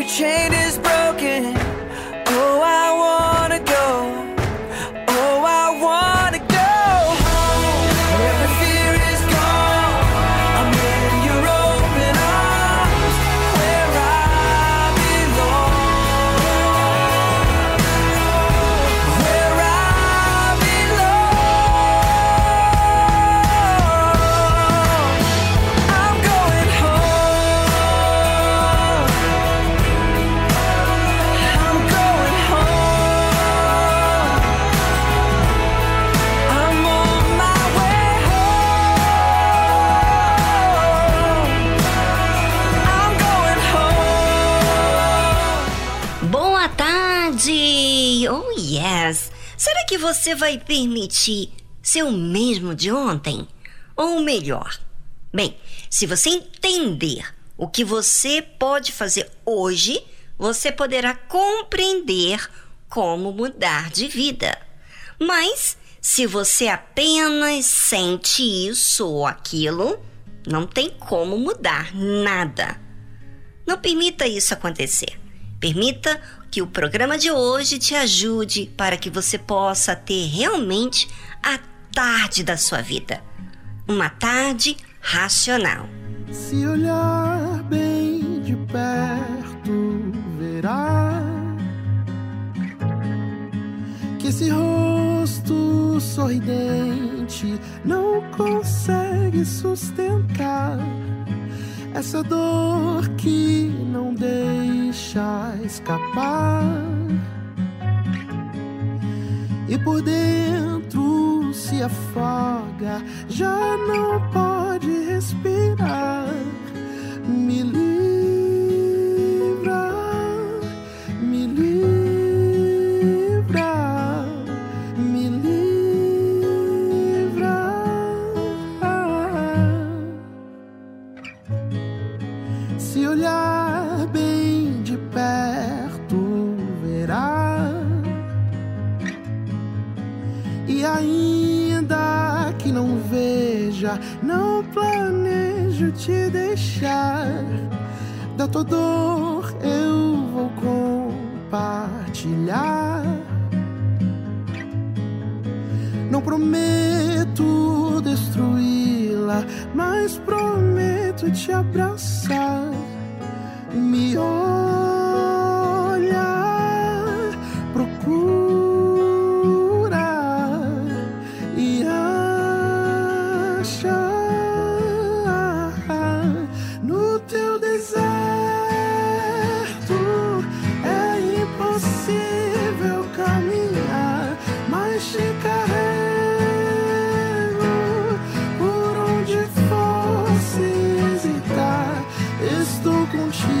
Your chain is broken. Você vai permitir ser o mesmo de ontem? Ou melhor, bem, se você entender o que você pode fazer hoje, você poderá compreender como mudar de vida. Mas se você apenas sente isso ou aquilo, não tem como mudar nada. Não permita isso acontecer. Permita que o programa de hoje te ajude para que você possa ter realmente a tarde da sua vida. Uma tarde racional. Se olhar bem de perto, verá que esse rosto sorridente não consegue sustentar essa dor que não deixa escapar. E por dentro se afoga, já não pode respirar. Me livre. Não planejo te deixar. Da tua dor eu vou compartilhar. Não prometo destruí-la, mas prometo te abraçar. Me olhar. 我是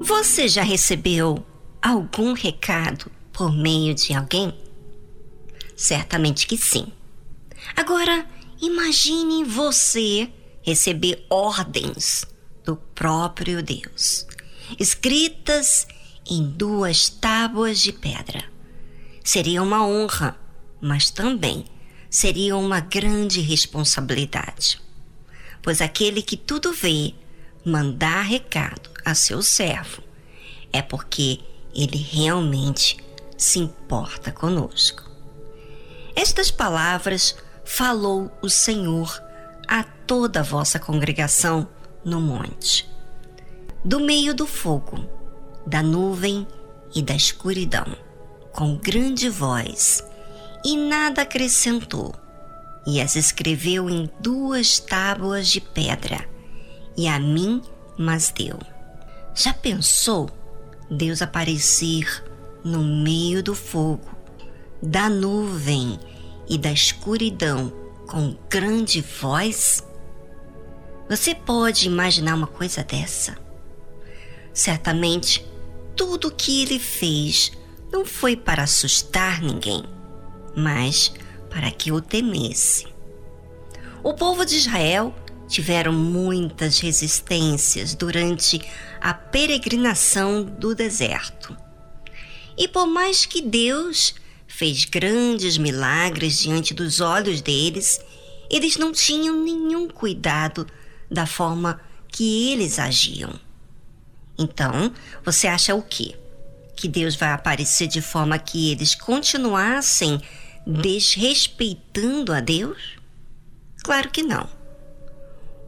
Você já recebeu algum recado por meio de alguém? Certamente que sim. Agora, imagine você receber ordens do próprio Deus, escritas em duas tábuas de pedra. Seria uma honra, mas também seria uma grande responsabilidade. Pois aquele que tudo vê, mandar recado a seu servo, é porque ele realmente se importa conosco. Estas palavras falou o Senhor a toda a vossa congregação no monte. Do meio do fogo, da nuvem e da escuridão, com grande voz, e nada acrescentou, e as escreveu em duas tábuas de pedra, e a mim mas deu. Já pensou Deus aparecer no meio do fogo, da nuvem e da escuridão com grande voz? Você pode imaginar uma coisa dessa? Certamente, tudo o que ele fez não foi para assustar ninguém, mas para que o temesse. O povo de Israel tiveram muitas resistências durante a peregrinação do deserto. E por mais que Deus fez grandes milagres diante dos olhos deles, eles não tinham nenhum cuidado da forma que eles agiam. Então, você acha o quê? Que Deus vai aparecer de forma que eles continuassem desrespeitando a Deus? Claro que não.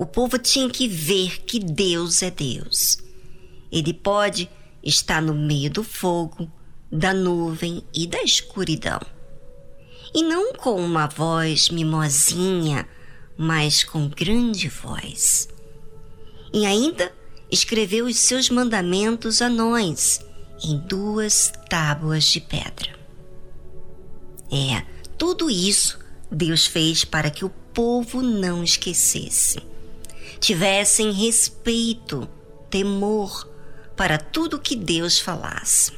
O povo tinha que ver que Deus é Deus. Ele pode estar no meio do fogo, da nuvem e da escuridão. E não com uma voz mimosinha, mas com grande voz. E ainda escreveu os seus mandamentos a nós em duas tábuas de pedra. É, tudo isso Deus fez para que o povo não esquecesse tivessem respeito, temor para tudo que Deus falasse.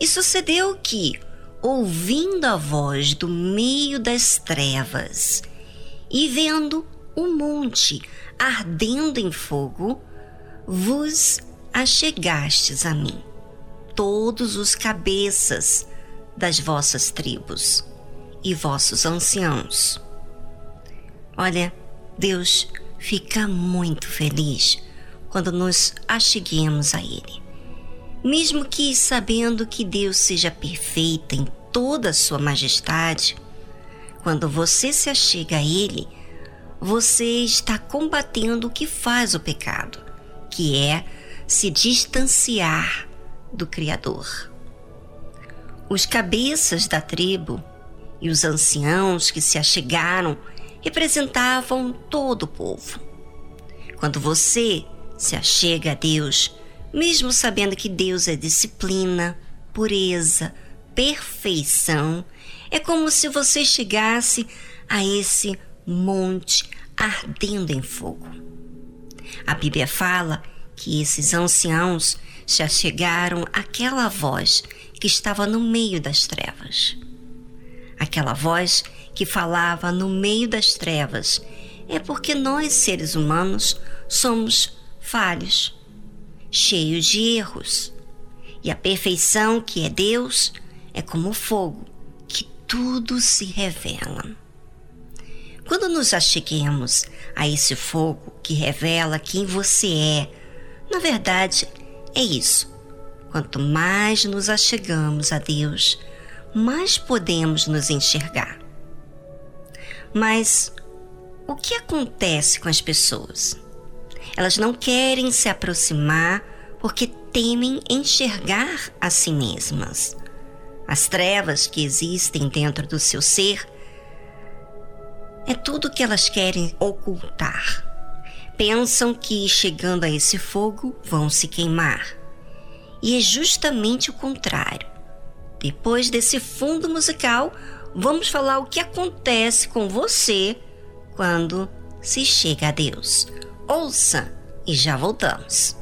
E sucedeu que, ouvindo a voz do meio das trevas e vendo o monte ardendo em fogo, vos achegastes a mim, todos os cabeças das vossas tribos e vossos anciãos. Olha, Deus fica muito feliz quando nos acheguemos a Ele. Mesmo que sabendo que Deus seja perfeito em toda a sua majestade, quando você se achega a Ele, você está combatendo o que faz o pecado, que é se distanciar do Criador. Os cabeças da tribo e os anciãos que se achegaram representavam todo o povo. Quando você se achega a Deus, mesmo sabendo que Deus é disciplina, pureza, perfeição, é como se você chegasse a esse monte ardendo em fogo. A Bíblia fala que esses anciãos se achegaram àquela voz que estava no meio das trevas. Aquela voz que falava no meio das trevas, é porque nós, seres humanos, somos falhos, cheios de erros. E a perfeição que é Deus é como fogo, que tudo se revela. Quando nos acheguemos a esse fogo que revela quem você é, na verdade é isso. Quanto mais nos achegamos a Deus, mais podemos nos enxergar. Mas o que acontece com as pessoas? Elas não querem se aproximar porque temem enxergar a si mesmas. As trevas que existem dentro do seu ser é tudo que elas querem ocultar. Pensam que chegando a esse fogo vão se queimar. E é justamente o contrário. Depois desse fundo musical, vamos falar o que acontece com você quando se chega a Deus. Ouça e já voltamos.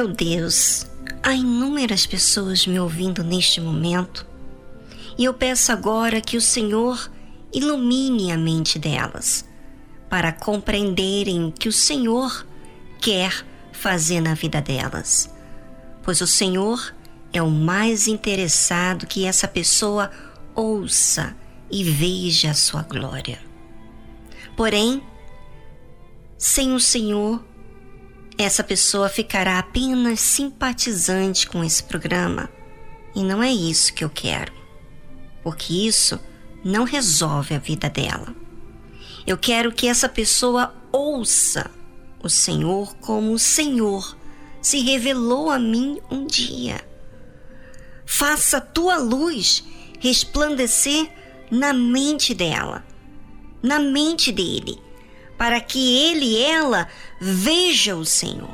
Meu Deus, há inúmeras pessoas me ouvindo neste momento e eu peço agora que o Senhor ilumine a mente delas para compreenderem o que o Senhor quer fazer na vida delas, pois o Senhor é o mais interessado que essa pessoa ouça e veja a sua glória. Porém, sem o Senhor, essa pessoa ficará apenas simpatizante com esse programa. E não é isso que eu quero, porque isso não resolve a vida dela. Eu quero que essa pessoa ouça o Senhor como o Senhor se revelou a mim um dia. Faça a tua luz resplandecer na mente dela, na mente dele para que ele e ela veja o Senhor.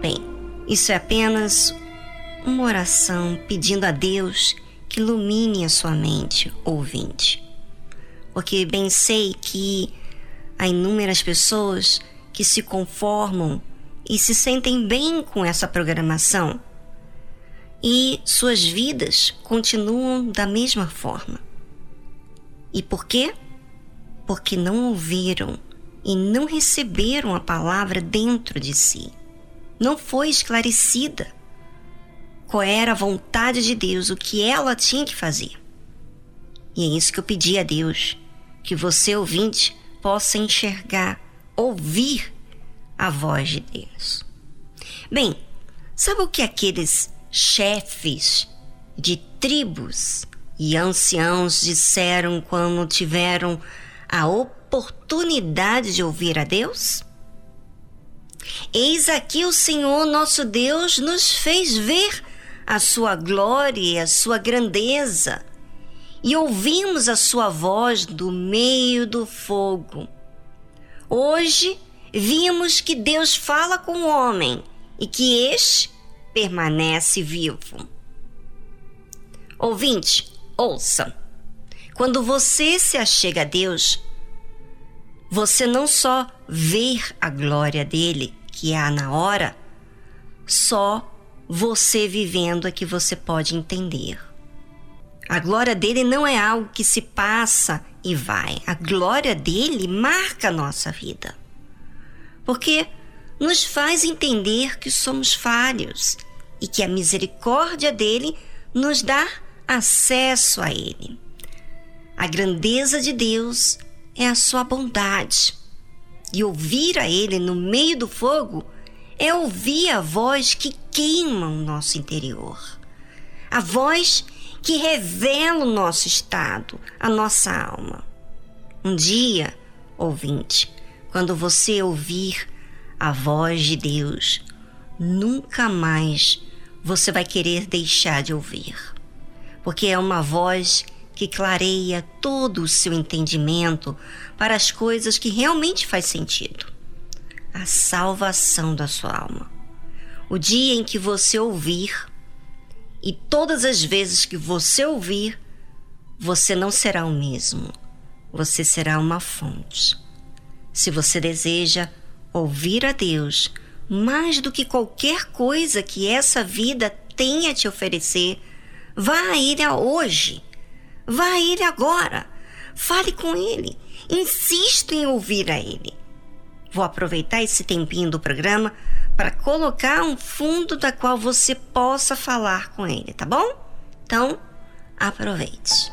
Bem, isso é apenas uma oração pedindo a Deus que ilumine a sua mente, ouvinte. Porque bem sei que há inúmeras pessoas que se conformam e se sentem bem com essa programação e suas vidas continuam da mesma forma. E por quê? Porque não ouviram e não receberam a palavra dentro de si. Não foi esclarecida qual era a vontade de Deus, o que ela tinha que fazer. E é isso que eu pedi a Deus, que você, ouvinte, possa enxergar, ouvir a voz de Deus. Bem, sabe o que aqueles chefes de tribos e anciãos disseram quando tiveram a oportunidade de ouvir a Deus? Eis aqui o Senhor nosso Deus nos fez ver a sua glória e a sua grandeza, e ouvimos a sua voz do meio do fogo. Hoje vimos que Deus fala com o homem e que este permanece vivo. Ouvinte, Ouça. Quando você se achega a Deus, você não só vê a glória dele, que há na hora, só você vivendo é que você pode entender. A glória dele não é algo que se passa e vai. A glória dele marca a nossa vida. Porque nos faz entender que somos falhos e que a misericórdia dele nos dá acesso a Ele. A grandeza de Deus é a sua bondade. E ouvir a Ele no meio do fogo é ouvir a voz que queima o nosso interior. A voz que revela o nosso estado, a nossa alma. Um dia, ouvinte, quando você ouvir a voz de Deus, nunca mais você vai querer deixar de ouvir porque é uma voz que clareia todo o seu entendimento para as coisas que realmente faz sentido. A salvação da sua alma. O dia em que você ouvir, e todas as vezes que você ouvir, você não será o mesmo. Você será uma fonte. Se você deseja ouvir a Deus mais do que qualquer coisa que essa vida tenha a te oferecer, Vá a ele hoje. Vá a ele agora. Fale com ele. Insista em ouvir a ele. Vou aproveitar esse tempinho do programa para colocar um fundo da qual você possa falar com ele, tá bom? Então, aproveite.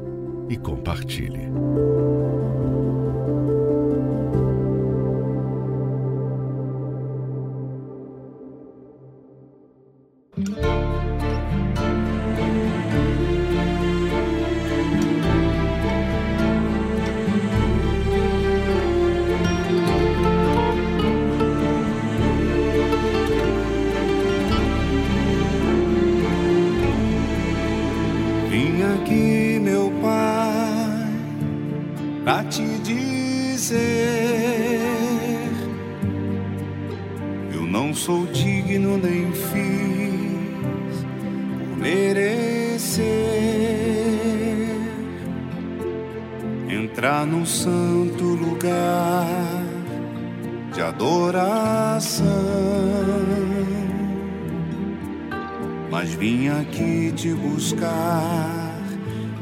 e compartilhe pra te dizer: Eu não sou digno nem fiz por merecer entrar num santo lugar de adoração. Mas vim aqui te buscar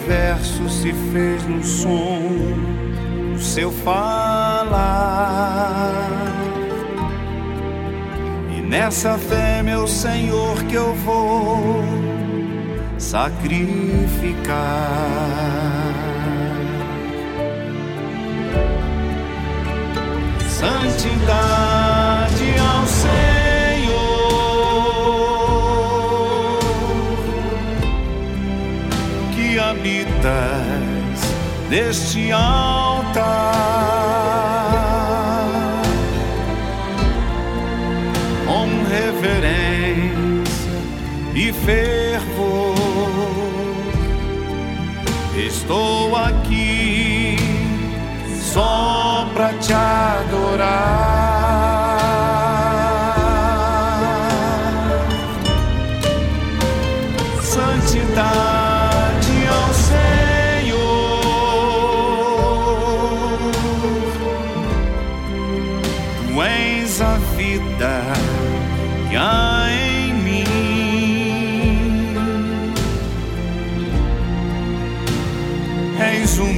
universo se fez no som do seu falar. E nessa fé, meu Senhor, que eu vou sacrificar. Santidade ao Senhor habitas neste altar. Com reverência e fervor estou aqui só pra te adorar.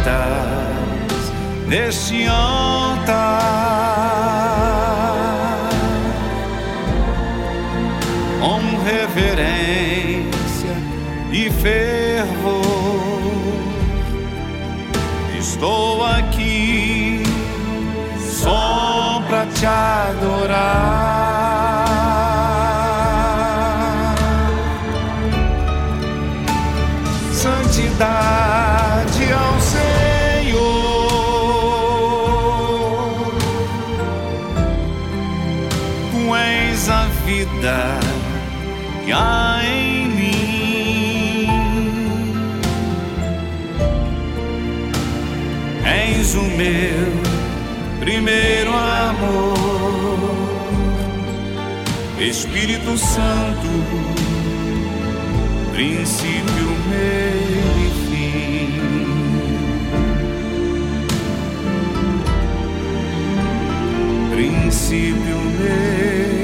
habitas neste altar. reverência e fervor. Estou aqui só para te adorar. Há em mim. És o meu primeiro amor, Espírito Santo, princípio, fim. Princípio, meio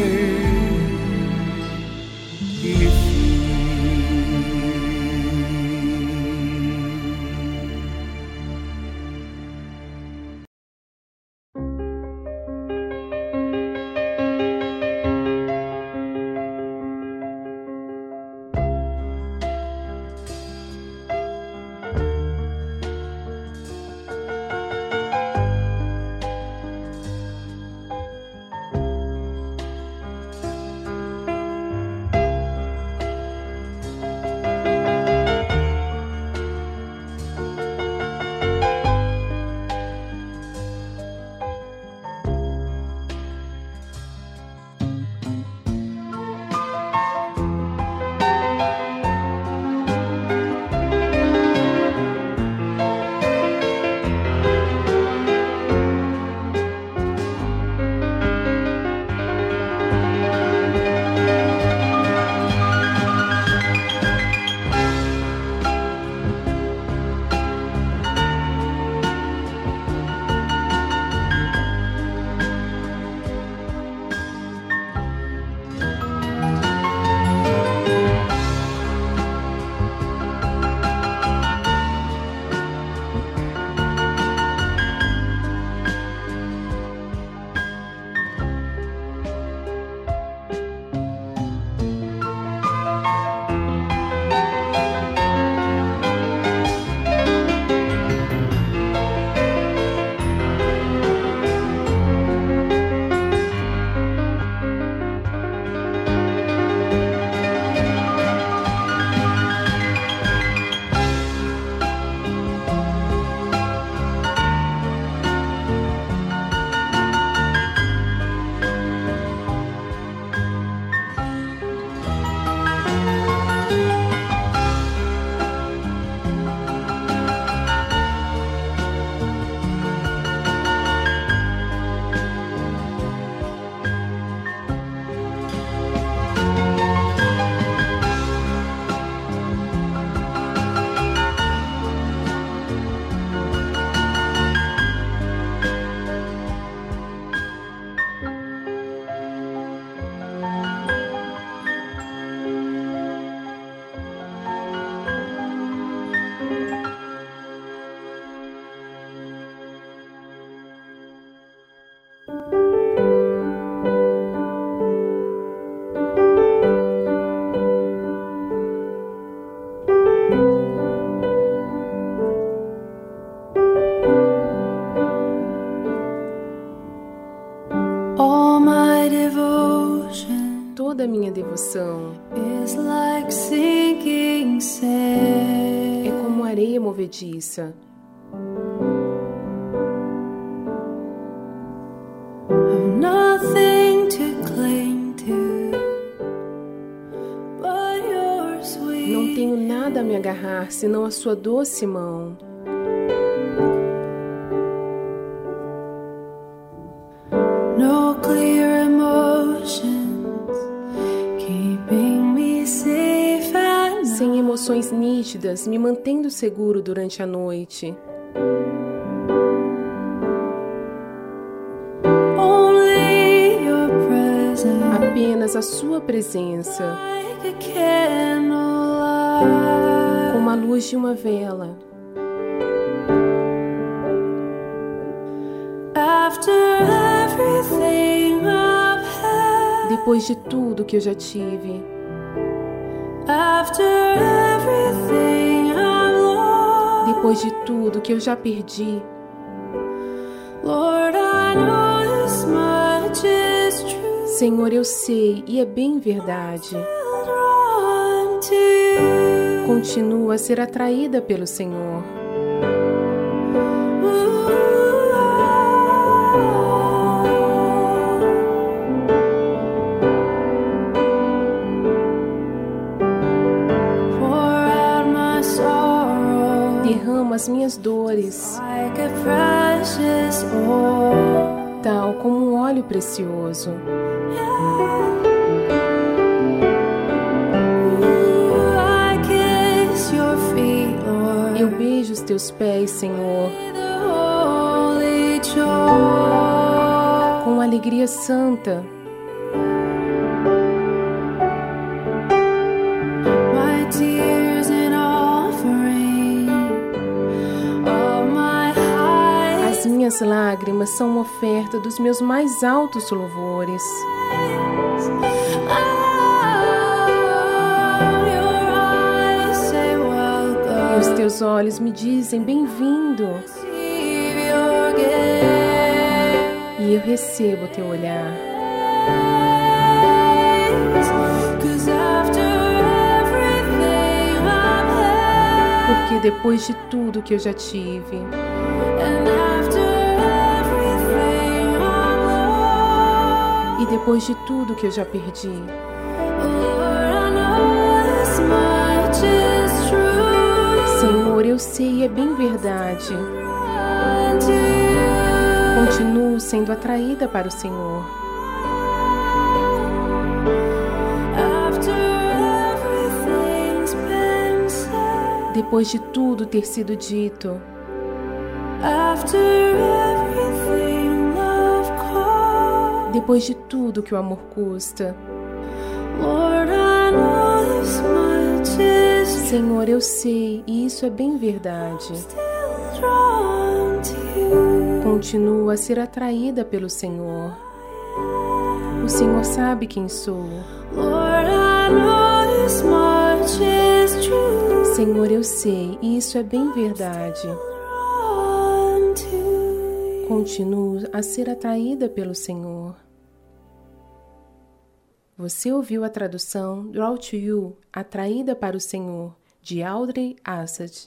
sweet Não tenho nada a me agarrar senão a sua doce mão. Nítidas, me mantendo seguro durante a noite. Apenas a sua presença, como a luz de uma vela. Depois de tudo que eu já tive, after depois de tudo que eu já perdi. Senhor, eu sei e é bem verdade. Continuo a ser atraída pelo Senhor. As minhas dores, tal como um óleo precioso. Eu beijo os teus pés, Senhor, com alegria santa. Minhas lágrimas são uma oferta dos meus mais altos louvores. E os teus olhos me dizem bem-vindo. E eu recebo o teu olhar. Porque depois de tudo que eu já tive, depois de tudo que eu já perdi. Senhor, eu sei é bem verdade. Continuo sendo atraída para o Senhor. Depois de tudo ter sido dito, depois de tudo que o amor custa, Senhor, eu sei e isso é bem verdade. Continuo a ser atraída pelo Senhor. O Senhor sabe quem sou. Senhor, eu sei e isso é bem verdade. Continuo a ser atraída pelo Senhor. Você ouviu a tradução Draw to You, Atraída para o Senhor, de Audrey Assad.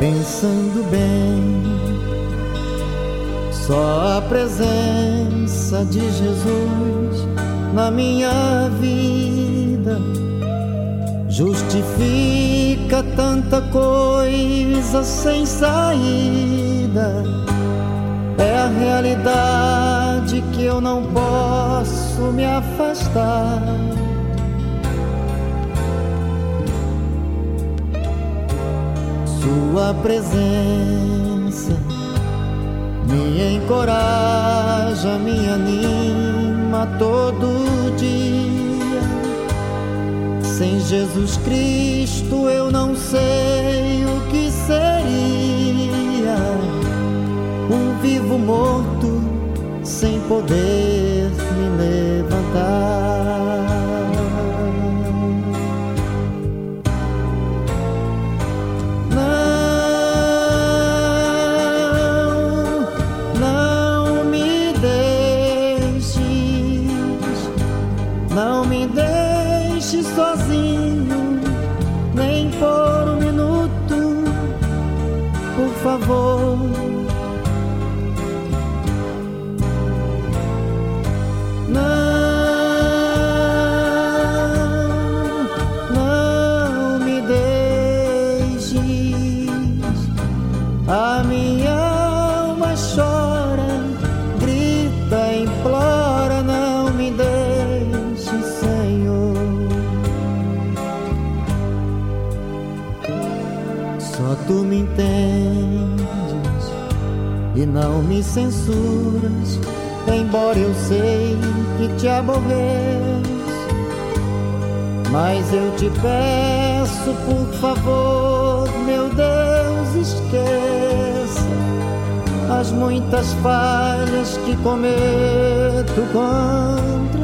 Pensando bem, só a presença de Jesus na minha vida justifica tanta coisa sem saída. É a realidade que eu não posso me afastar. Sua presença me encoraja, me anima todo dia. Sem Jesus Cristo eu não sei o que seria. Um vivo morto sem poder me levantar. Deixe sozinho, entendes e não me censuras, embora eu sei que te aborreço. Mas eu te peço, por favor, meu Deus, esqueça as muitas falhas que cometo contra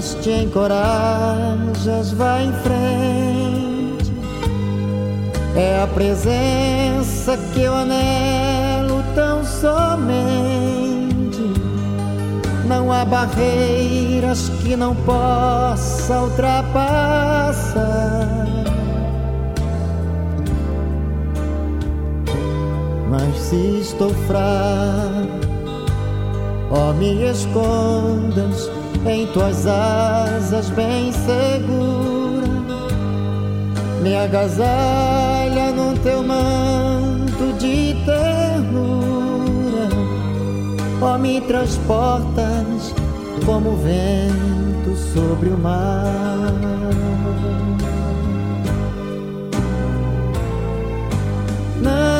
Temas, te encorajas, vai em frente. É a presença que eu anelo tão somente. Não há barreiras que não possa ultrapassar. Mas se estou fraco, ó, me escondas em tuas asas bem segura. Me agasalha no teu manto de ternura, ó, me transportas como vento sobre o mar. Não,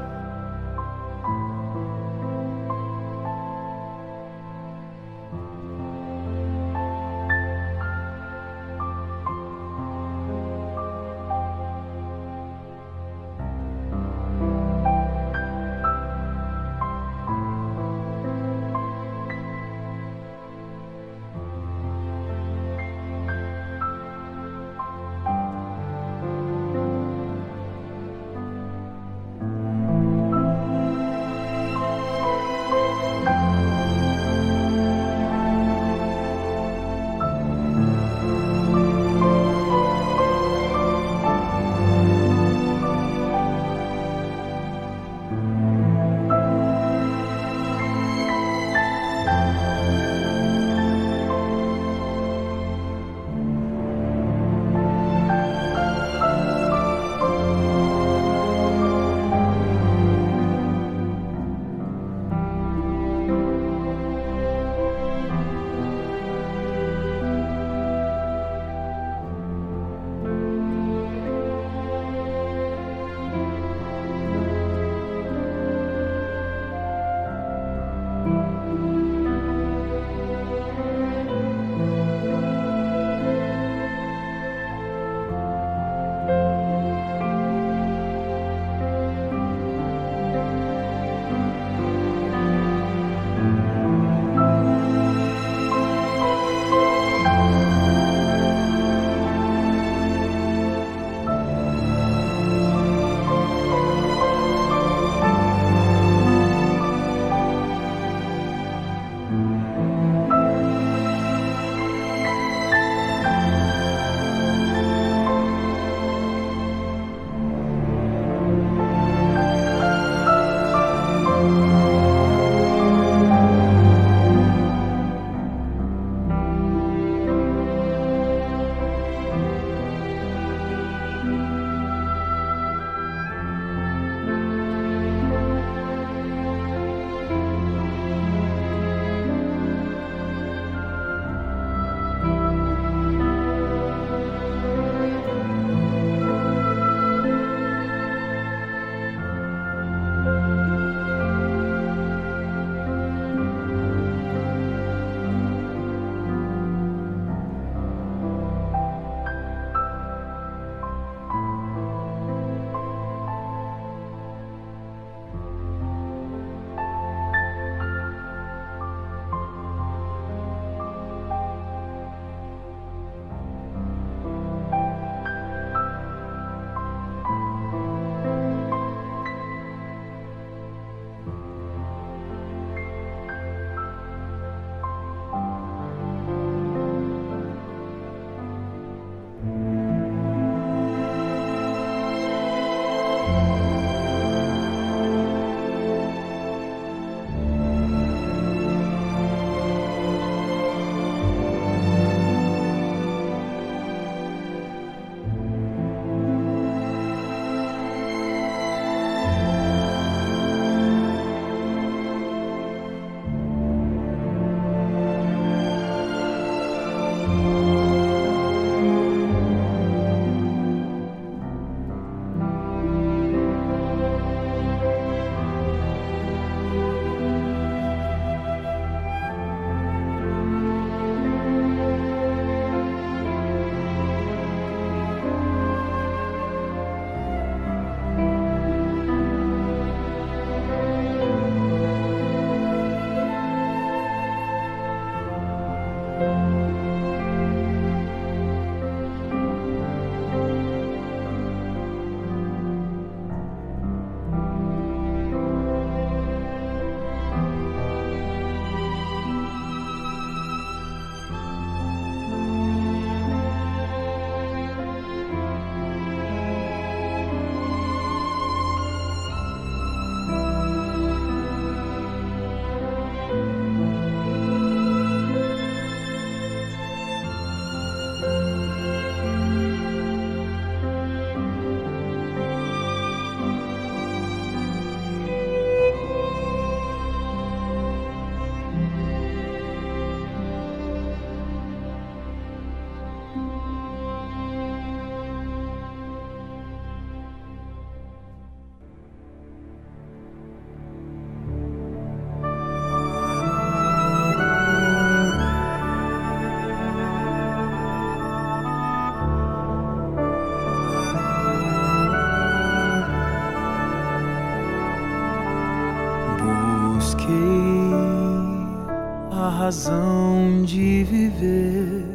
Razão de viver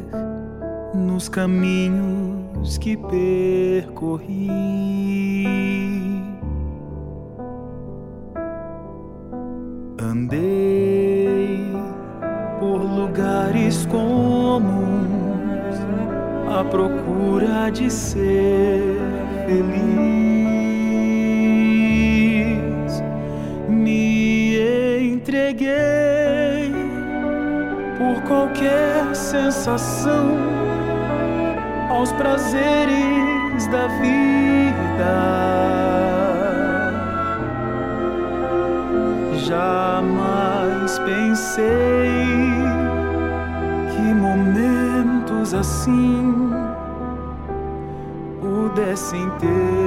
nos caminhos que percorri. Andei por lugares comuns à procura de ser feliz. Qualquer sensação aos prazeres da vida. Jamais pensei que momentos assim pudessem terminar,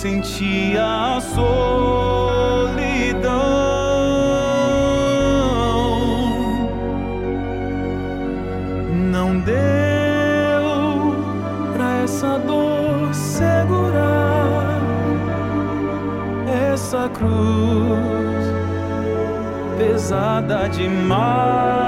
sentia a solidão. Não deu pra essa dor segurar essa cruz pesada demais.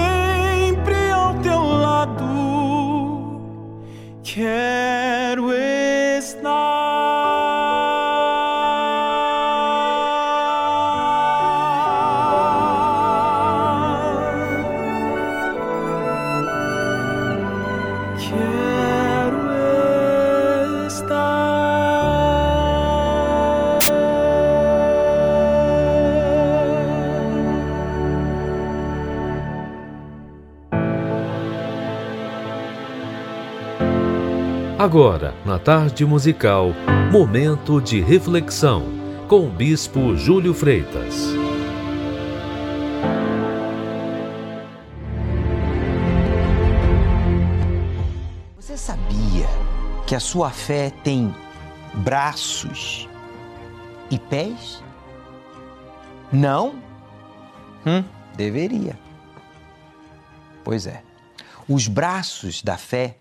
Agora, na tarde musical, momento de reflexão com o Bispo Júlio Freitas. Você sabia que a sua fé tem braços e pés? Não? Hum, deveria. Pois é. Os braços da fé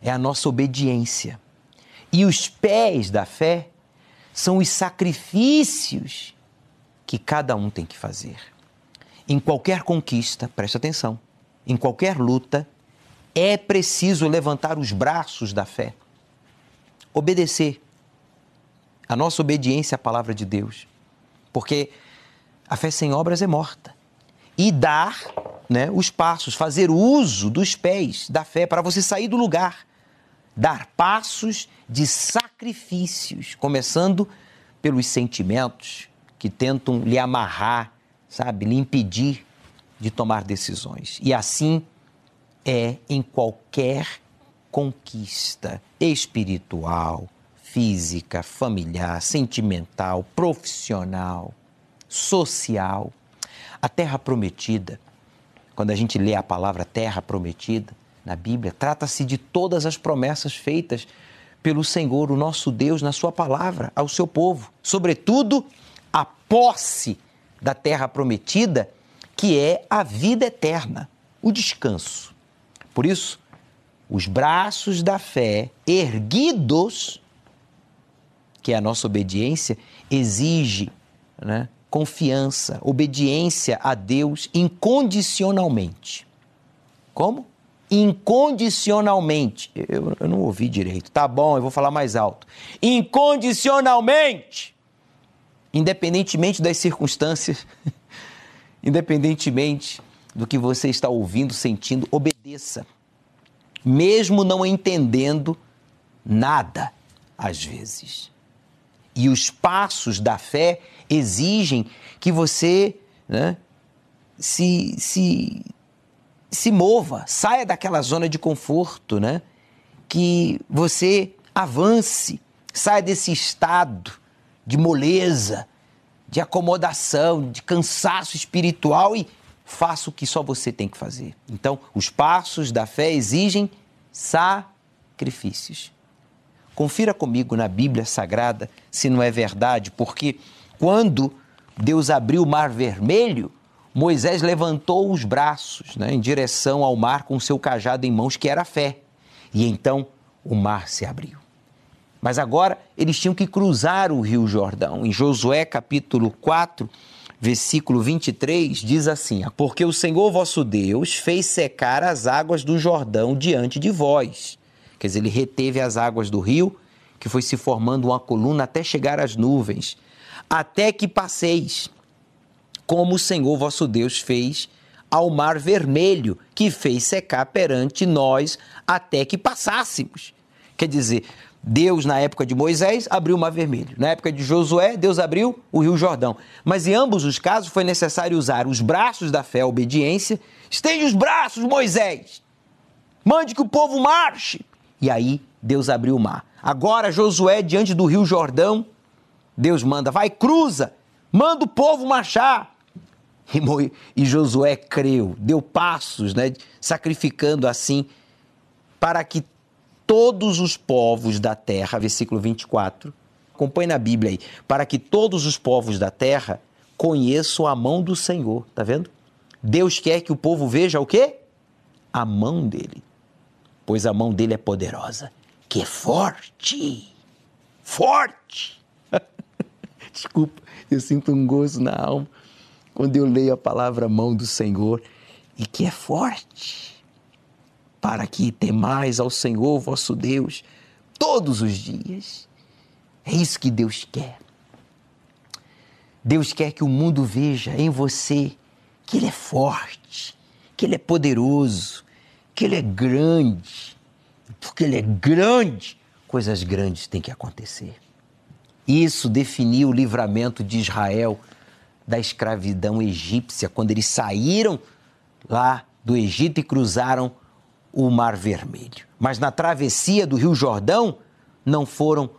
é a nossa obediência. E os pés da fé são os sacrifícios que cada um tem que fazer. Em qualquer conquista, preste atenção, em qualquer luta, é preciso levantar os braços da fé, obedecer. A nossa obediência à palavra de Deus. Porque a fé sem obras é morta. e dar né, os passos, fazer uso dos pés da fé para você sair do lugar. Dar passos de sacrifícios, começando pelos sentimentos que tentam lhe amarrar, sabe, lhe impedir de tomar decisões. E assim é em qualquer conquista espiritual, física, familiar, sentimental, profissional, social. A terra prometida, quando a gente lê a palavra terra prometida na Bíblia, trata-se de todas as promessas feitas pelo Senhor, o nosso Deus, na Sua palavra ao seu povo. Sobretudo, a posse da terra prometida, que é a vida eterna, o descanso. Por isso, os braços da fé erguidos, que é a nossa obediência, exige né, confiança, obediência a Deus incondicionalmente. Como? Incondicionalmente. Eu, eu não ouvi direito. Tá bom, eu vou falar mais alto. Incondicionalmente. Independentemente das circunstâncias, independentemente do que você está ouvindo, sentindo, obedeça. Mesmo não entendendo nada, às vezes. E os passos da fé exigem que você né, se, se, se mova, saia daquela zona de conforto, né? que você avance, saia desse estado de moleza, de acomodação, de cansaço espiritual e faça o que só você tem que fazer. Então, os passos da fé exigem sacrifícios. Confira comigo na Bíblia Sagrada se não é verdade, porque quando Deus abriu o mar vermelho, Moisés levantou os braços né, em direção ao mar com seu cajado em mãos, que era a fé. E então o mar se abriu. Mas agora eles tinham que cruzar o rio Jordão. Em Josué capítulo 4, versículo 23, diz assim: Porque o Senhor vosso Deus fez secar as águas do Jordão diante de vós. Quer dizer, ele reteve as águas do rio, que foi se formando uma coluna até chegar às nuvens, até que passeis, como o Senhor vosso Deus fez ao mar vermelho, que fez secar perante nós até que passássemos. Quer dizer, Deus, na época de Moisés, abriu o Mar Vermelho. Na época de Josué, Deus abriu o Rio Jordão. Mas em ambos os casos foi necessário usar os braços da fé, a obediência. Estende os braços, Moisés! Mande que o povo marche! E aí Deus abriu o mar. Agora Josué, diante do Rio Jordão, Deus manda, vai, cruza, manda o povo marchar. E, Mo... e Josué creu, deu passos, né, sacrificando assim, para que todos os povos da terra, versículo 24, acompanhe na Bíblia aí, para que todos os povos da terra conheçam a mão do Senhor, tá vendo? Deus quer que o povo veja o quê? A mão dele, pois a mão dele é poderosa, que é forte, forte. Desculpa, eu sinto um gozo na alma quando eu leio a palavra mão do Senhor e que é forte para que temais ao Senhor vosso Deus todos os dias. É isso que Deus quer. Deus quer que o mundo veja em você que Ele é forte, que Ele é poderoso, que Ele é grande. Porque Ele é grande, coisas grandes têm que acontecer. Isso definiu o livramento de Israel da escravidão egípcia, quando eles saíram lá do Egito e cruzaram o Mar Vermelho. Mas na travessia do Rio Jordão não foram,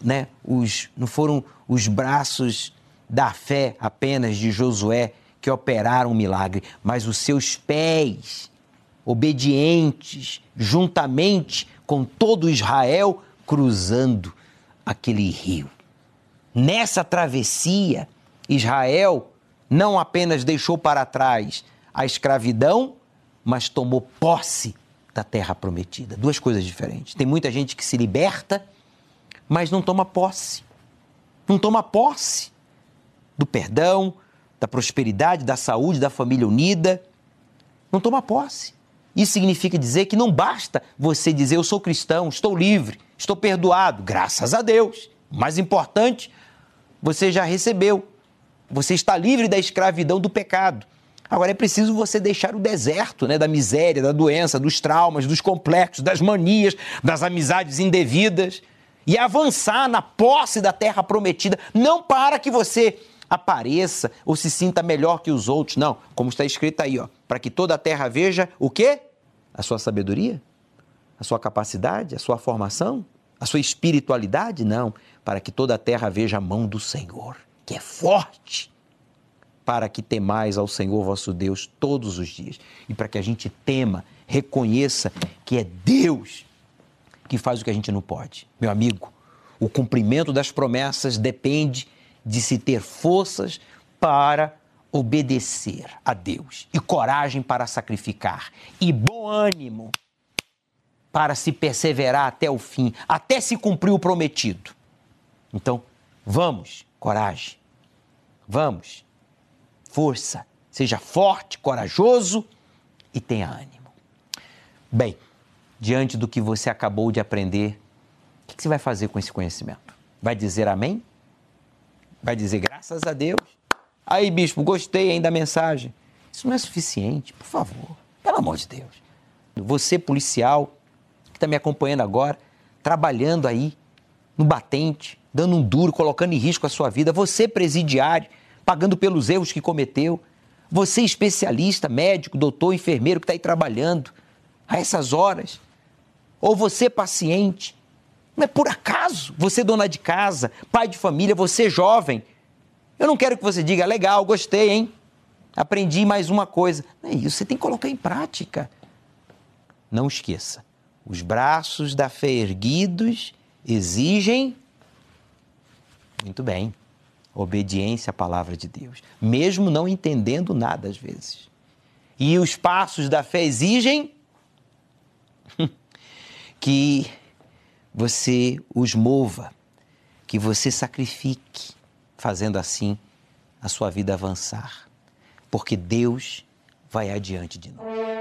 né, os, não foram os braços da fé apenas de Josué que operaram o milagre, mas os seus pés obedientes, juntamente com todo Israel, cruzando aquele rio. Nessa travessia, Israel não apenas deixou para trás a escravidão, mas tomou posse da terra prometida. Duas coisas diferentes. Tem muita gente que se liberta, mas não toma posse. Não toma posse do perdão, da prosperidade, da saúde, da família unida. Não toma posse. Isso significa dizer que não basta você dizer eu sou cristão, estou livre, estou perdoado, graças a Deus. O mais importante, você já recebeu. Você está livre da escravidão do pecado. Agora é preciso você deixar o deserto, né, da miséria, da doença, dos traumas, dos complexos, das manias, das amizades indevidas e avançar na posse da terra prometida, não para que você apareça ou se sinta melhor que os outros, não, como está escrito aí, ó, para que toda a terra veja o quê? A sua sabedoria, a sua capacidade, a sua formação, a sua espiritualidade, não, para que toda a terra veja a mão do Senhor, que é forte para que temais ao Senhor vosso Deus todos os dias e para que a gente tema, reconheça que é Deus que faz o que a gente não pode. Meu amigo, o cumprimento das promessas depende de se ter forças para obedecer a Deus e coragem para sacrificar e bom ânimo para se perseverar até o fim, até se cumprir o prometido. Então, vamos, coragem. Vamos força, seja forte, corajoso e tenha ânimo. Bem, diante do que você acabou de aprender, o que você vai fazer com esse conhecimento? Vai dizer amém? Vai dizer graças a Deus? Aí, bispo, gostei ainda da mensagem. Isso não é suficiente, por favor. Pelo amor de Deus. Você, policial, que está me acompanhando agora, trabalhando aí no batente, dando um duro, colocando em risco a sua vida. Você, presidiário, pagando pelos erros que cometeu. Você, especialista, médico, doutor, enfermeiro que está aí trabalhando a essas horas. Ou você, paciente. Não é por acaso. Você, dona de casa, pai de família, você, jovem. Eu não quero que você diga, legal, gostei, hein? Aprendi mais uma coisa. Não é isso, você tem que colocar em prática. Não esqueça, os braços da fé erguidos exigem. Muito bem obediência à palavra de Deus, mesmo não entendendo nada às vezes. E os passos da fé exigem que você os mova, que você sacrifique, fazendo assim a sua vida avançar, porque Deus vai adiante de nós.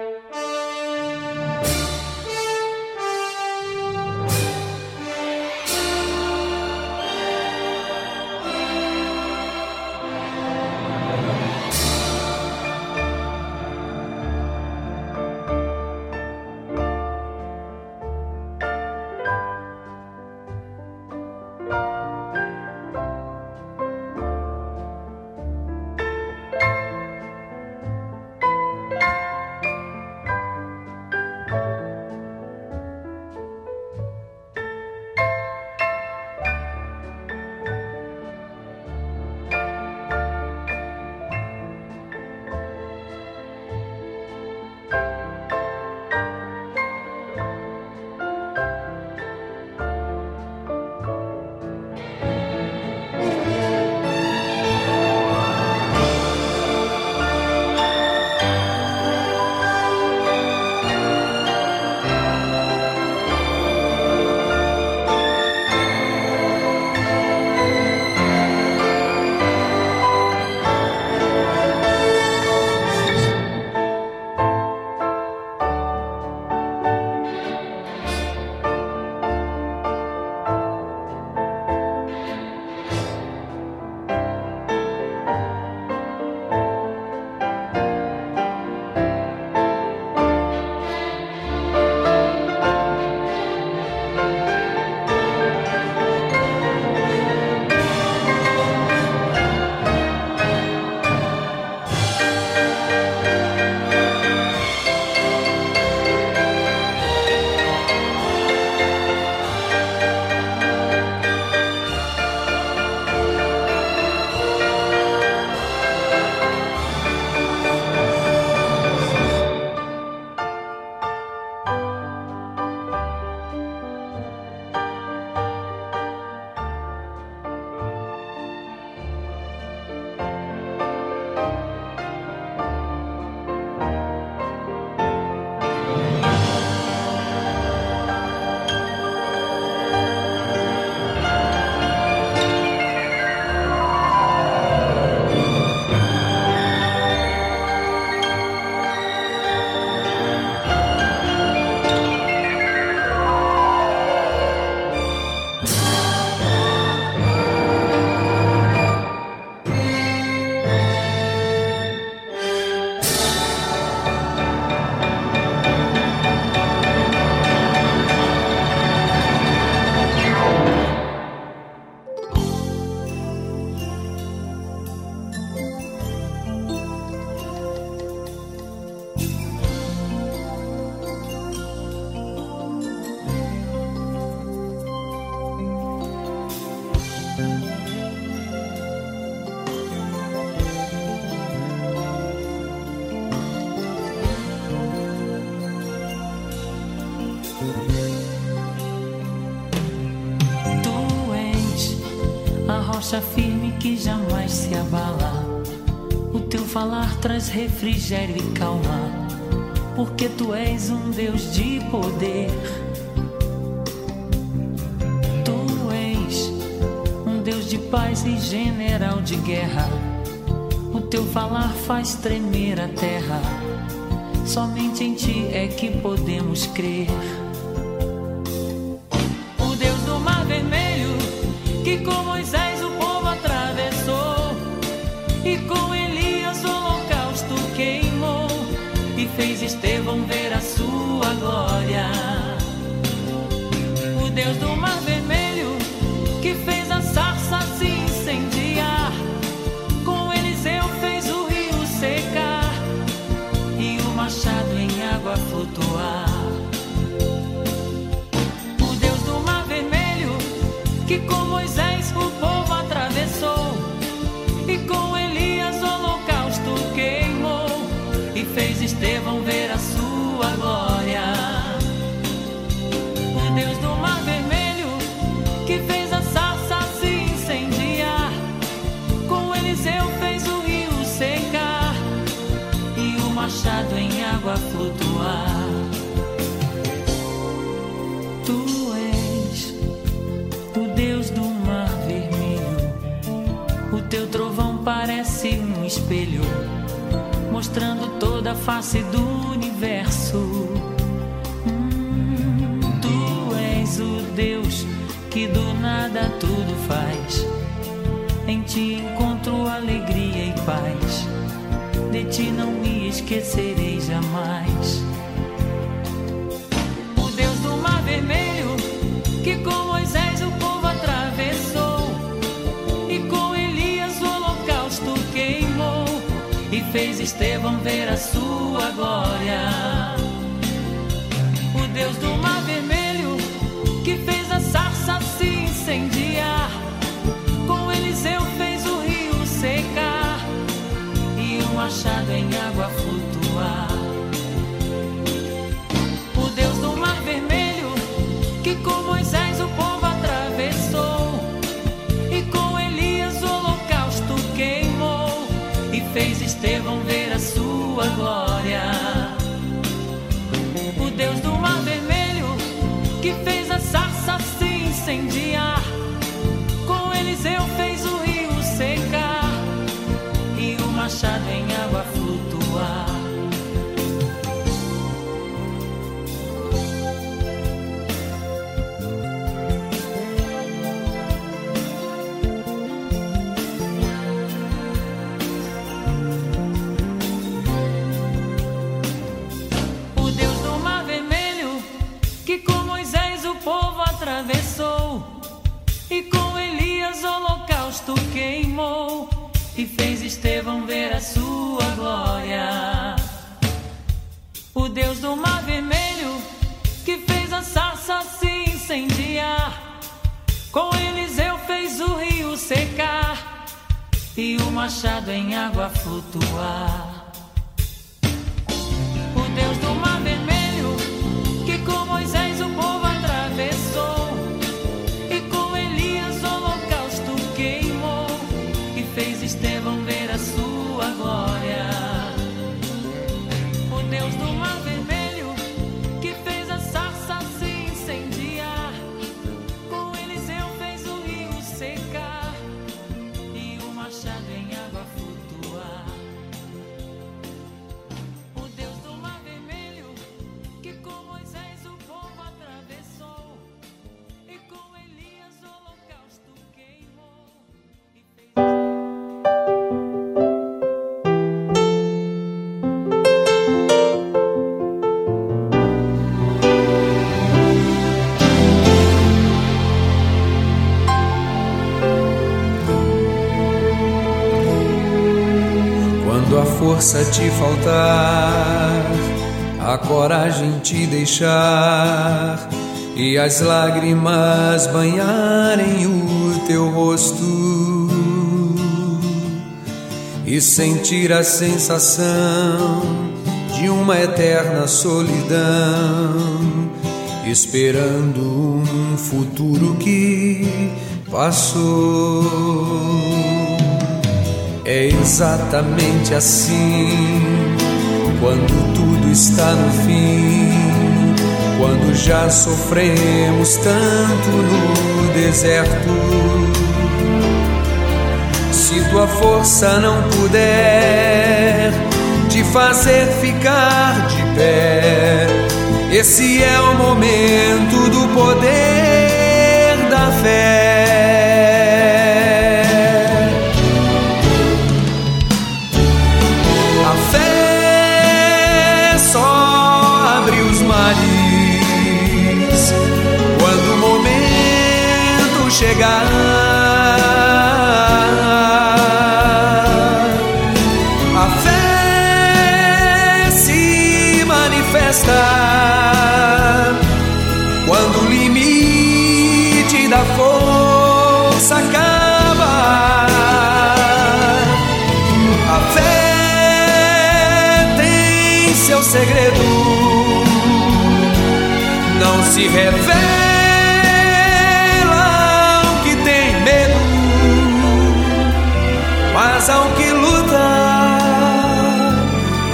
Que jamais se abala. O teu falar traz refrigério e calma, porque tu és um Deus de poder. Tu és um Deus de paz e general de guerra. O teu falar faz tremer a terra. Somente em ti é que podemos crer. O Deus do Mar Vermelho, que com Moisés Estevão ver a sua glória. O Deus do Mar toda a face do universo. Hum, tu és o Deus que do nada tudo faz. Em ti encontro alegria e paz. De ti não me esquecerei jamais. Estevão ver a sua glória. O Deus do glória. O Deus do Mar Vermelho, que fez a sarça se incendiar, com Eliseu fez o rio secar, e o machado em água flutuar. Força te faltar, a coragem te deixar e as lágrimas banharem o teu rosto e sentir a sensação de uma eterna solidão esperando um futuro que passou. É exatamente assim quando tudo está no fim, quando já sofremos tanto no deserto. Se tua força não puder te fazer ficar de pé, esse é o momento do poder da fé. Se revela ao que tem medo, mas ao que luta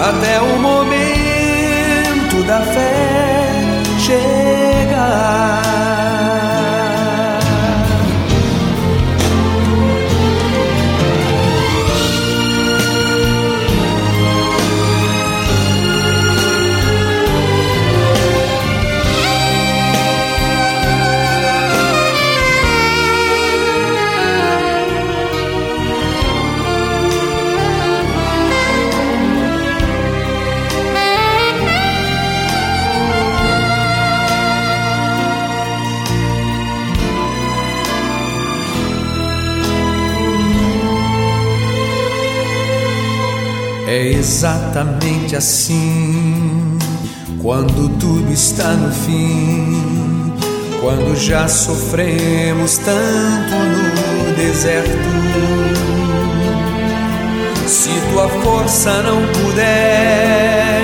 até o momento da fé exatamente assim quando tudo está no fim, quando já sofremos tanto no deserto. Se tua força não puder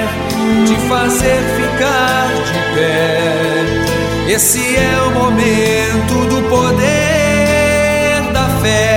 te fazer ficar de pé, esse é o momento do poder da fé.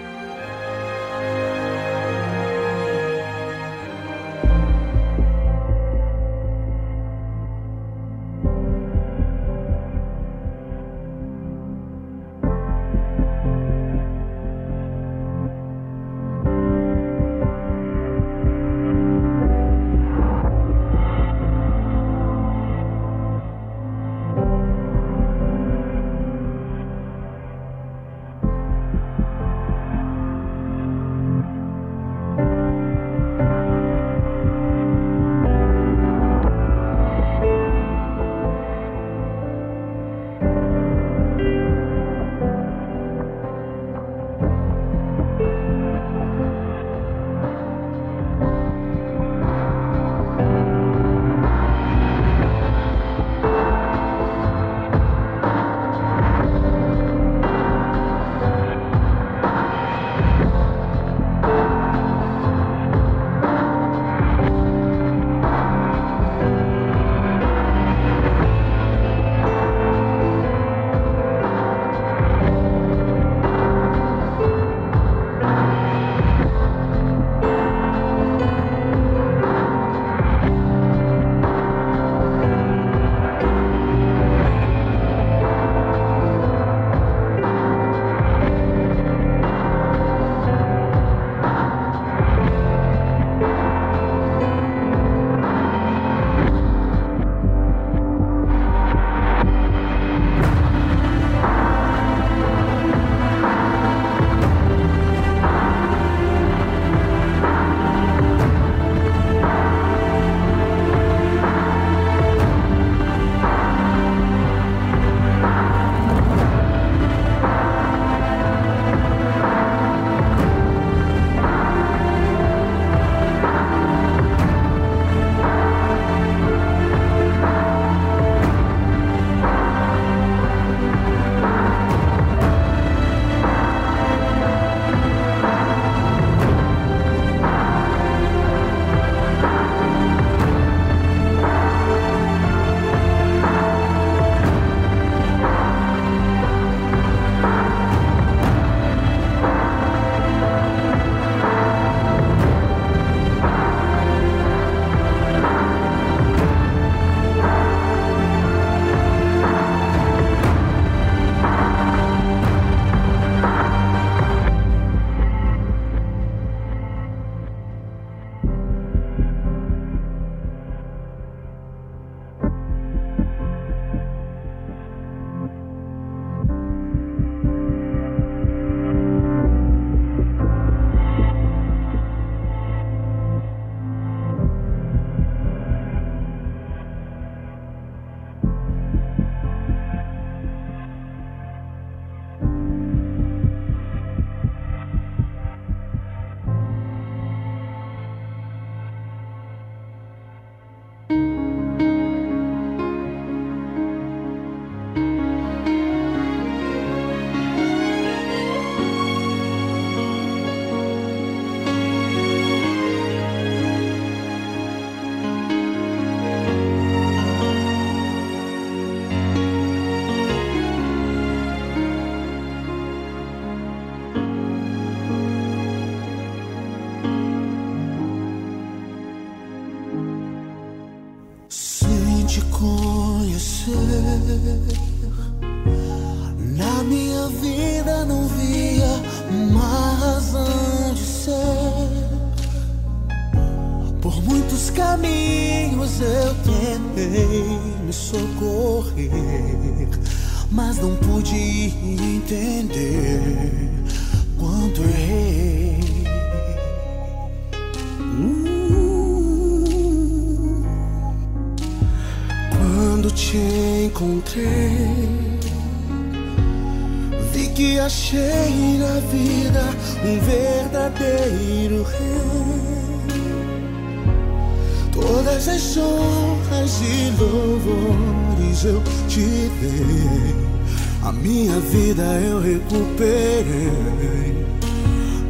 A minha vida eu recuperei.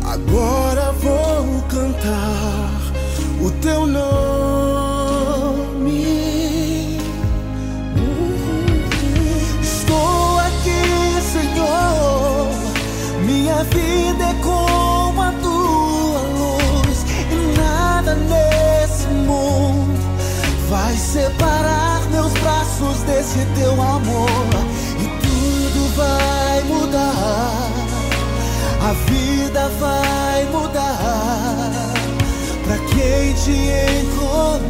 Agora vou cantar o teu nome. Quem te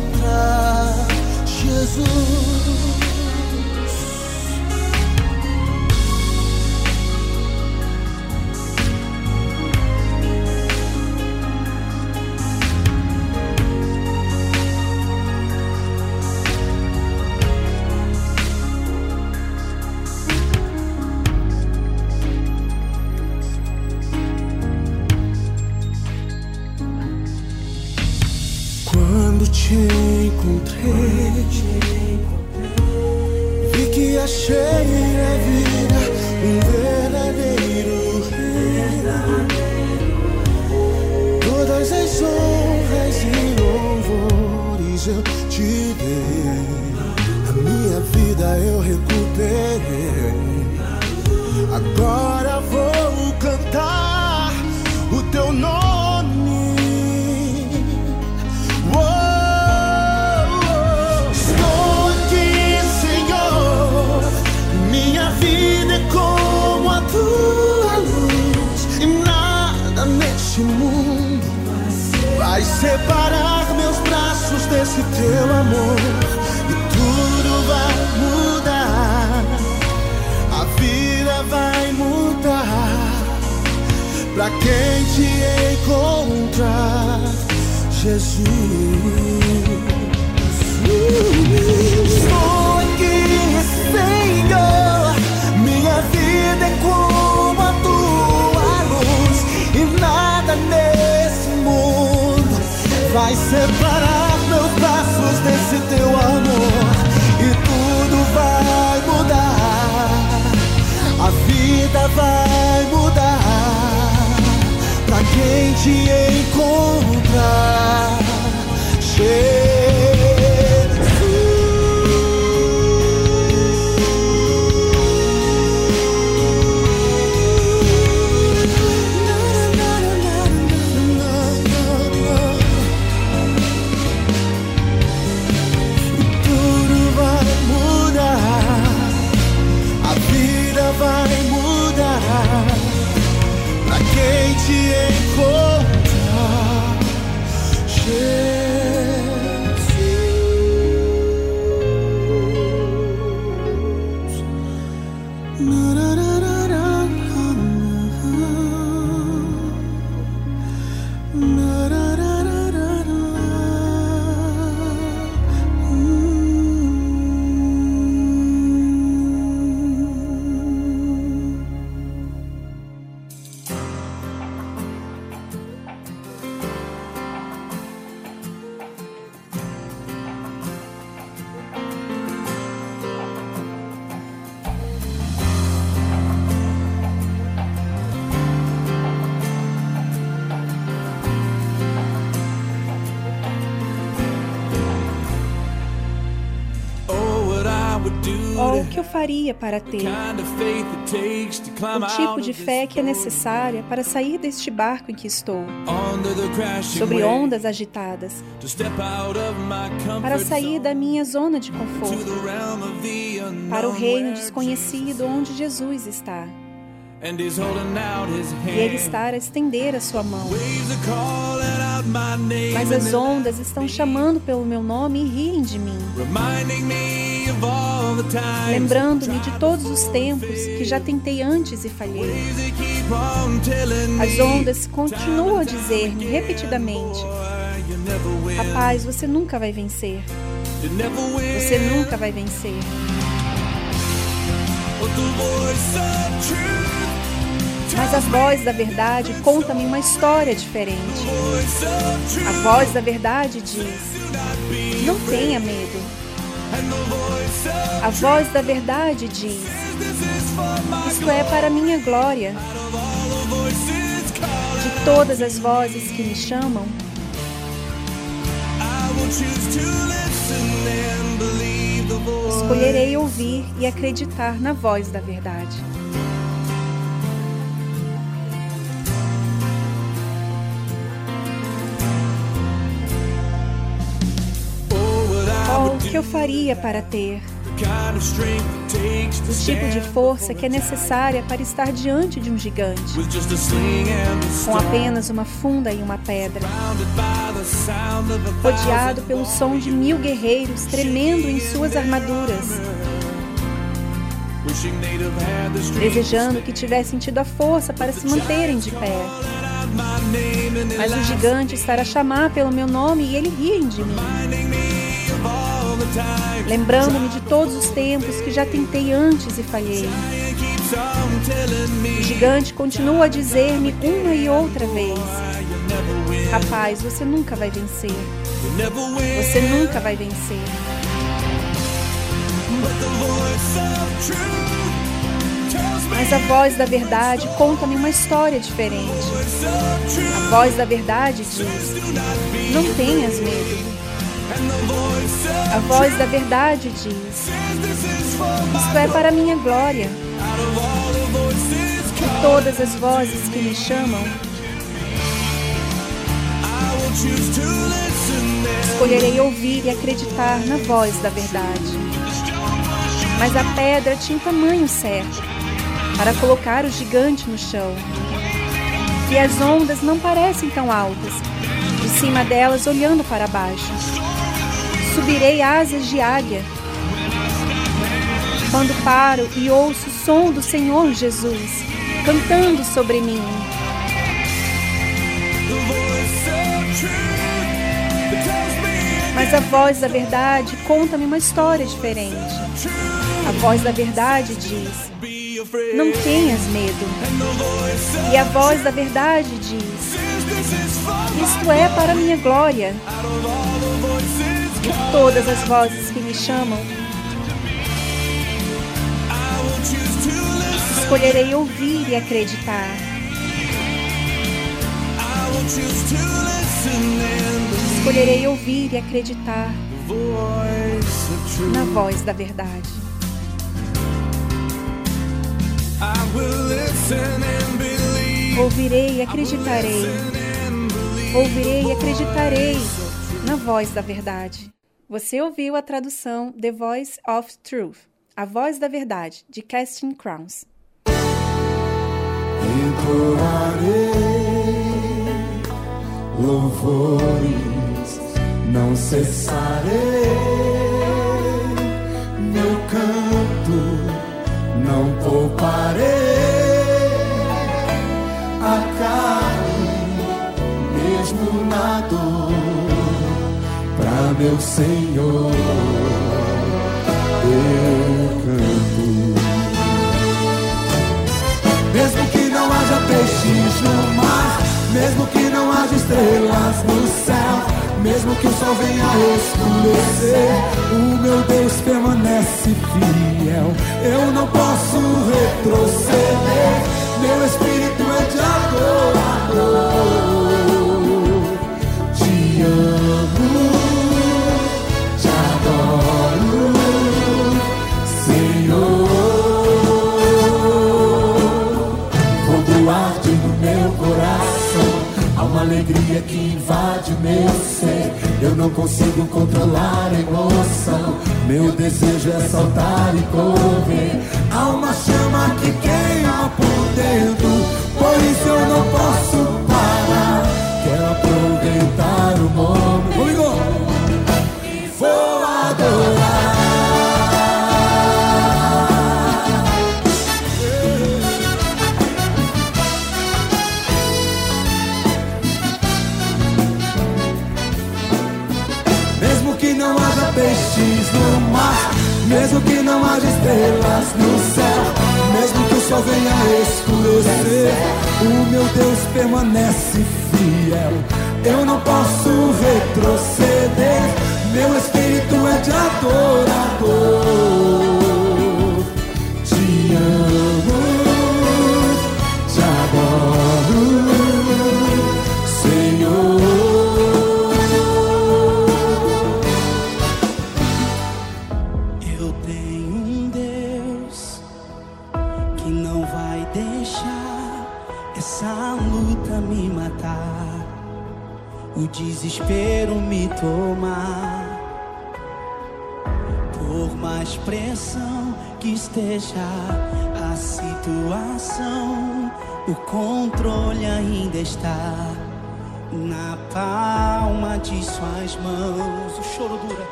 separar meus braços desse teu amor. E tudo vai mudar, a vida vai mudar pra quem te encontrar, Jesus. Estou aqui, Senhor. Vai separar meus braços desse teu amor. E tudo vai mudar, a vida vai mudar pra quem te encontrar. Tudo faria para ter? O tipo de fé que é necessária para sair deste barco em que estou, sobre ondas agitadas, para sair da minha zona de conforto, para o reino desconhecido onde Jesus está. E Ele está a estender a sua mão. Mas as ondas estão chamando pelo meu nome e riem de mim, lembrando-me de todos os tempos que já tentei antes e falhei. As ondas continuam a dizer-me repetidamente: Rapaz, você nunca vai vencer. Você nunca vai vencer. Mas a voz da verdade conta-me uma história diferente. A voz da verdade diz: Não tenha medo. A voz da verdade diz: Isto é para minha glória. De todas as vozes que me chamam, escolherei ouvir e acreditar na voz da verdade. Que eu faria para ter? O tipo de força que é necessária para estar diante de um gigante, com apenas uma funda e uma pedra, rodeado pelo som de mil guerreiros tremendo em suas armaduras, desejando que tivessem tido a força para se manterem de pé. Mas o gigante estará a chamar pelo meu nome e ele riem de mim lembrando-me de todos os tempos que já tentei antes e falhei. O gigante continua a dizer-me uma e outra vez: Rapaz, você nunca vai vencer. Você nunca vai vencer. Mas a voz da verdade conta-me uma história diferente. A voz da verdade diz: Não tenhas medo. A voz da verdade diz: Isto é para minha glória. De todas as vozes que me chamam, escolherei ouvir e acreditar na voz da verdade. Mas a pedra tinha o tamanho certo para colocar o gigante no chão. E as ondas não parecem tão altas, de cima delas olhando para baixo subirei asas de águia. Quando paro e ouço o som do Senhor Jesus cantando sobre mim. Mas a voz da verdade conta-me uma história diferente. A voz da verdade diz: Não tenhas medo. E a voz da verdade diz: Isto é para minha glória de todas as vozes que me chamam. Escolherei ouvir e acreditar. Escolherei ouvir e acreditar na voz da verdade. Ouvirei e acreditarei. Ouvirei e acreditarei na voz da verdade. Você ouviu a tradução The Voice of Truth, A Voz da Verdade, de Casting Crowns. Louvores, não cessarei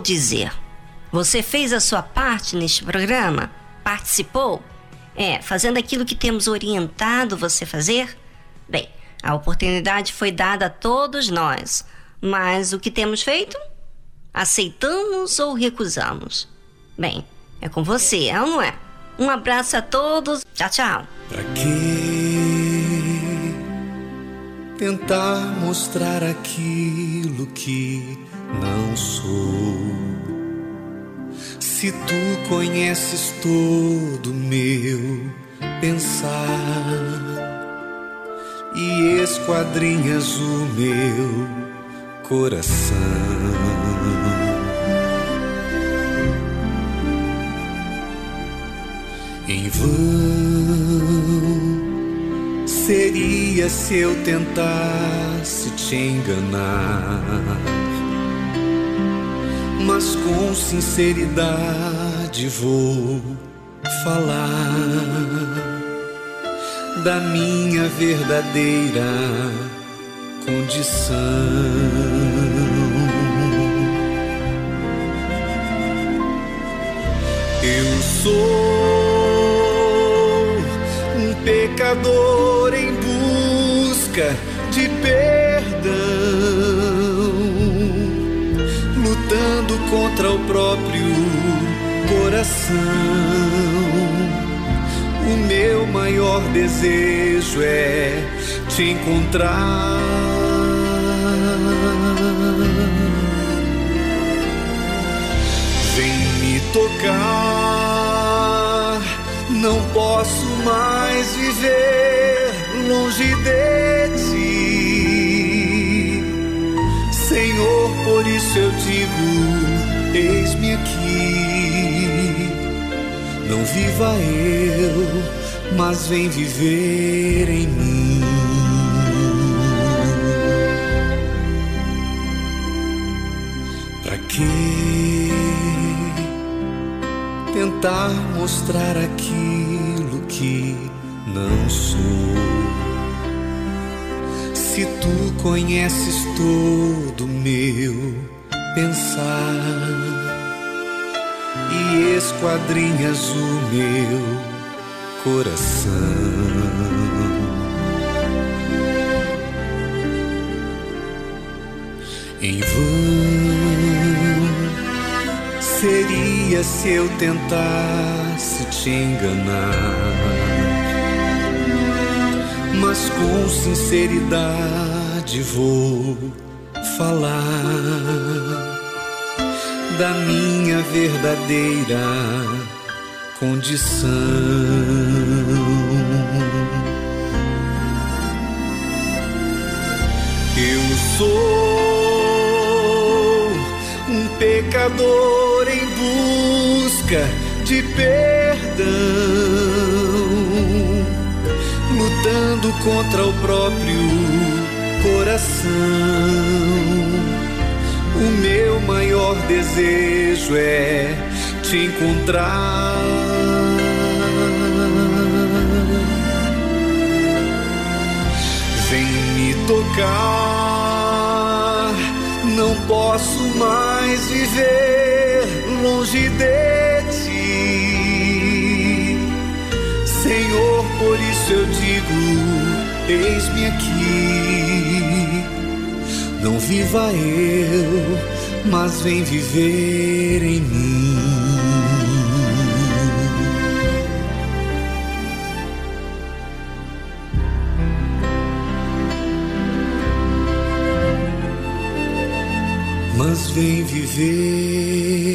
dizer? Você fez a sua parte neste programa? Participou? É, fazendo aquilo que temos orientado você fazer? Bem, a oportunidade foi dada a todos nós, mas o que temos feito? Aceitamos ou recusamos? Bem, é com você, é ou não é? Um abraço a todos, tchau, tchau. Tentar mostrar aquilo que não sou? Se tu conheces todo meu pensar e esquadrinhas o meu coração. Em vão seria se eu tentasse te enganar, mas com sinceridade vou falar da minha verdadeira condição. Eu sou um pecador em busca de perdão, contra o próprio coração. O meu maior desejo é te encontrar. Vem me tocar, não posso mais viver longe de ti. Senhor, por isso eu digo: eis-me aqui. Não viva eu, mas vem viver em mim. Pra quê tentar mostrar aquilo que não sou. Se tu conheces todo meu pensar. E esquadrinhas o meu coração. Em vão seria se eu tentasse te enganar, mas com sinceridade vou falar da minha verdadeira condição. Eu sou pecador em busca de perdão, lutando contra o próprio coração. O meu maior desejo é te encontrar. Vem me tocar não posso mais viver longe de ti. Senhor, por isso eu digo: eis-me aqui. Não viva eu, mas vem viver em mim. mas vem viver